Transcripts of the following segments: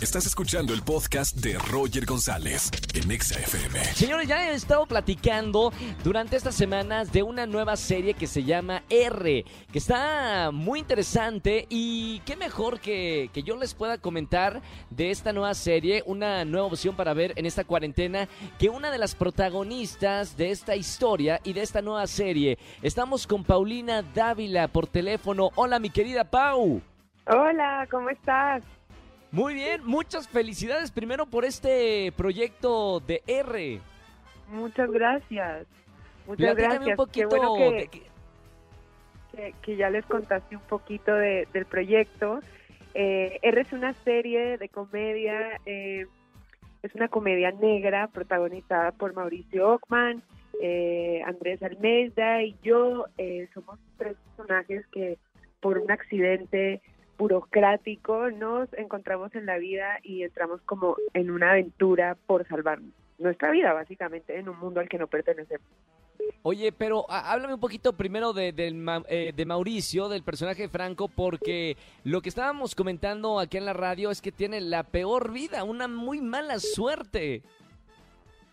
Estás escuchando el podcast de Roger González en Exa FM. Señores, ya he estado platicando durante estas semanas de una nueva serie que se llama R, que está muy interesante y qué mejor que, que yo les pueda comentar de esta nueva serie, una nueva opción para ver en esta cuarentena, que una de las protagonistas de esta historia y de esta nueva serie. Estamos con Paulina Dávila por teléfono. Hola, mi querida Pau. Hola, ¿cómo estás? Muy bien, muchas felicidades primero por este proyecto de R. Muchas gracias. Muchas Platícame gracias. un poquito Qué bueno que, de que- que- que ya les contaste un poquito de- del proyecto. Eh, R es una serie de comedia, eh, es una comedia negra protagonizada por Mauricio Ockman, eh, Andrés Almeida y yo. Eh, somos tres personajes que por un accidente burocrático nos encontramos en la vida y entramos como en una aventura por salvar nuestra vida, básicamente, en un mundo al que no pertenecemos. Oye, pero háblame un poquito primero de, Ma- eh, de Mauricio, del personaje de Franco, porque lo que estábamos comentando aquí en la radio es que tiene la peor vida, una muy mala suerte.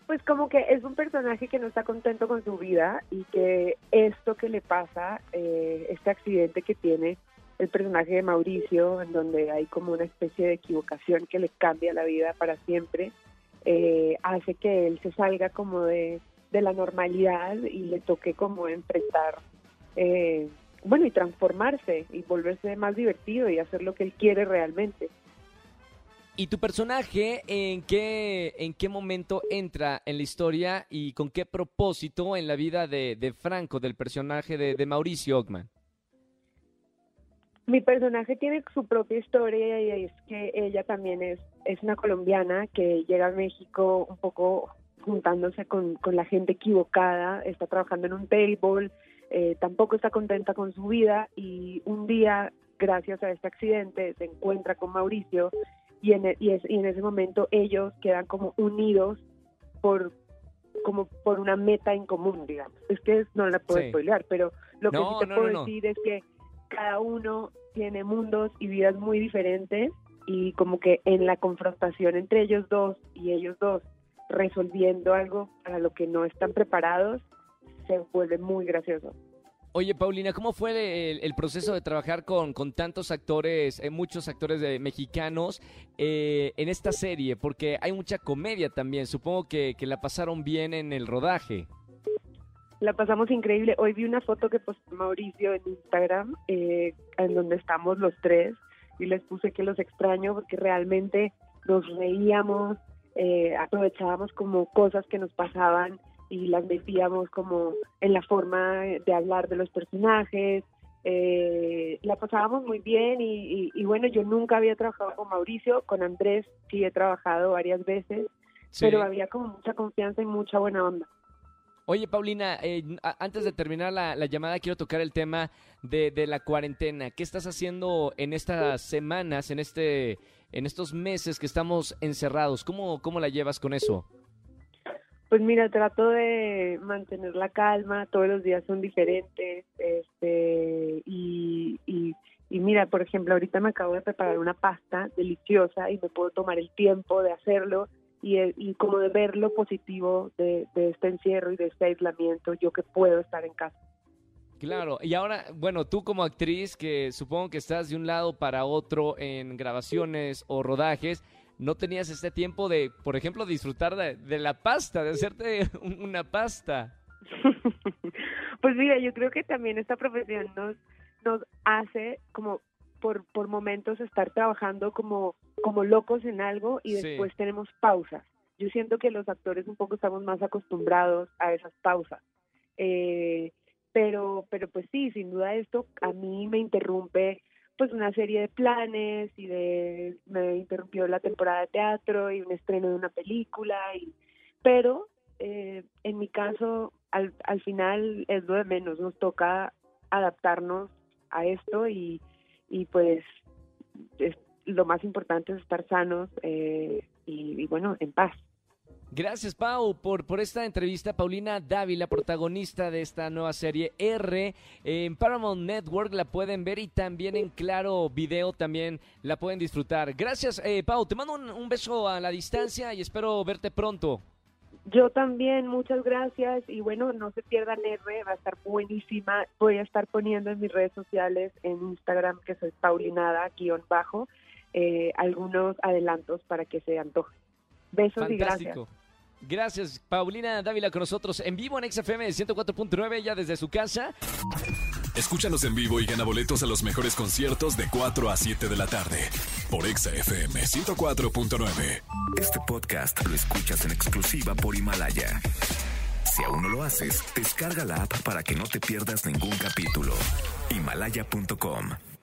Pues como que es un personaje que no está contento con su vida y que esto que le pasa, eh, este accidente que tiene el personaje de Mauricio, en donde hay como una especie de equivocación que le cambia la vida para siempre, eh, hace que él se salga como de, de la normalidad y le toque como enfrentar, eh, bueno, y transformarse y volverse más divertido y hacer lo que él quiere realmente. ¿Y tu personaje en qué, en qué momento entra en la historia y con qué propósito en la vida de, de Franco, del personaje de, de Mauricio Ockman? Mi personaje tiene su propia historia y es que ella también es, es una colombiana que llega a México un poco juntándose con, con la gente equivocada, está trabajando en un table, eh, tampoco está contenta con su vida y un día, gracias a este accidente, se encuentra con Mauricio y en, e- y es- y en ese momento ellos quedan como unidos por como por una meta en común, digamos. Es que no la puedo Sí. spoilear, pero lo que sí te no, puedo no. decir es que cada uno tiene mundos y vidas muy diferentes y como que en la confrontación entre ellos dos y ellos dos resolviendo algo para lo que no están preparados se vuelve muy gracioso. Oye, Paulina, ¿cómo fue el, proceso de trabajar con, con tantos actores, eh, muchos actores de- mexicanos eh, en esta serie? Porque hay mucha comedia también. Supongo que, que la pasaron bien en el rodaje. La pasamos increíble. Hoy vi una foto que postó Mauricio en Instagram, eh, en donde estamos los tres, y les puse que los extraño porque realmente nos reíamos, eh, aprovechábamos como cosas que nos pasaban y las metíamos como en la forma de hablar de los personajes. Eh, la pasábamos muy bien y, y- y bueno, yo nunca había trabajado con Mauricio, con Andrés sí he trabajado varias veces, Sí. pero había como mucha confianza y mucha buena onda. Oye, Paulina, eh, antes de terminar la, la llamada, quiero tocar el tema de, de la cuarentena. ¿Qué estás haciendo en estas semanas, en este, en estos meses que estamos encerrados? ¿Cómo, cómo la llevas con eso? Pues mira, trato de mantener la calma, todos los días son diferentes, este, y, y, y mira, por ejemplo, ahorita me acabo de preparar una pasta deliciosa y me puedo tomar el tiempo de hacerlo y, y como de ver lo positivo de, de este encierro y de este aislamiento, yo que puedo estar en casa. Claro, y ahora, bueno, tú como actriz, que supongo que estás de un lado para otro en grabaciones o rodajes, no tenías este tiempo de, por ejemplo, disfrutar de, de la pasta, de hacerte un- una pasta. pues mira, yo creo que también esta profesión nos, nos hace como por, por momentos estar trabajando como, como locos en algo y Sí. después tenemos pausas. Yo siento que los actores un poco estamos más acostumbrados a esas pausas. Eh, pero, pero pues sí, sin duda esto a mí me interrumpe pues una serie de planes y de me interrumpió la temporada de teatro y un estreno de una película y pero eh, en mi caso al, al final es lo de menos nos toca adaptarnos a esto y, y pues es- lo más importante es estar sanos eh, y, bueno, en paz. Gracias, Pau, por, por esta entrevista. Paulina Dávila, protagonista de esta nueva serie R. En Paramount Network la pueden ver y también en Claro Video también la pueden disfrutar. Gracias, eh, Pau. Te mando un beso a la distancia y espero verte pronto. Yo también, muchas gracias y bueno, no se pierdan R, va a estar buenísima. Voy a estar poniendo en mis redes sociales, en Instagram, que soy Paulinada, guion bajo, eh, algunos adelantos para que se antojen. Besos y gracias. Gracias, Paulina Dávila, con nosotros en vivo en XFM 104.9, ya desde su casa. Escúchanos en vivo y gana boletos a los mejores conciertos de 4 a 7 de la tarde por XFM 104.9. Este podcast lo escuchas en exclusiva por Himalaya. Si aún no lo haces, descarga la app para que no te pierdas ningún capítulo. Himalaya.com